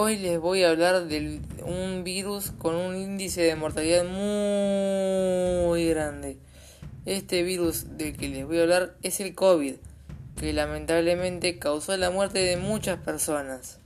Hoy les voy a hablar de un virus con un índice de mortalidad muy grande. Este virus del que les voy a hablar es el COVID, que lamentablemente causó la muerte de muchas personas.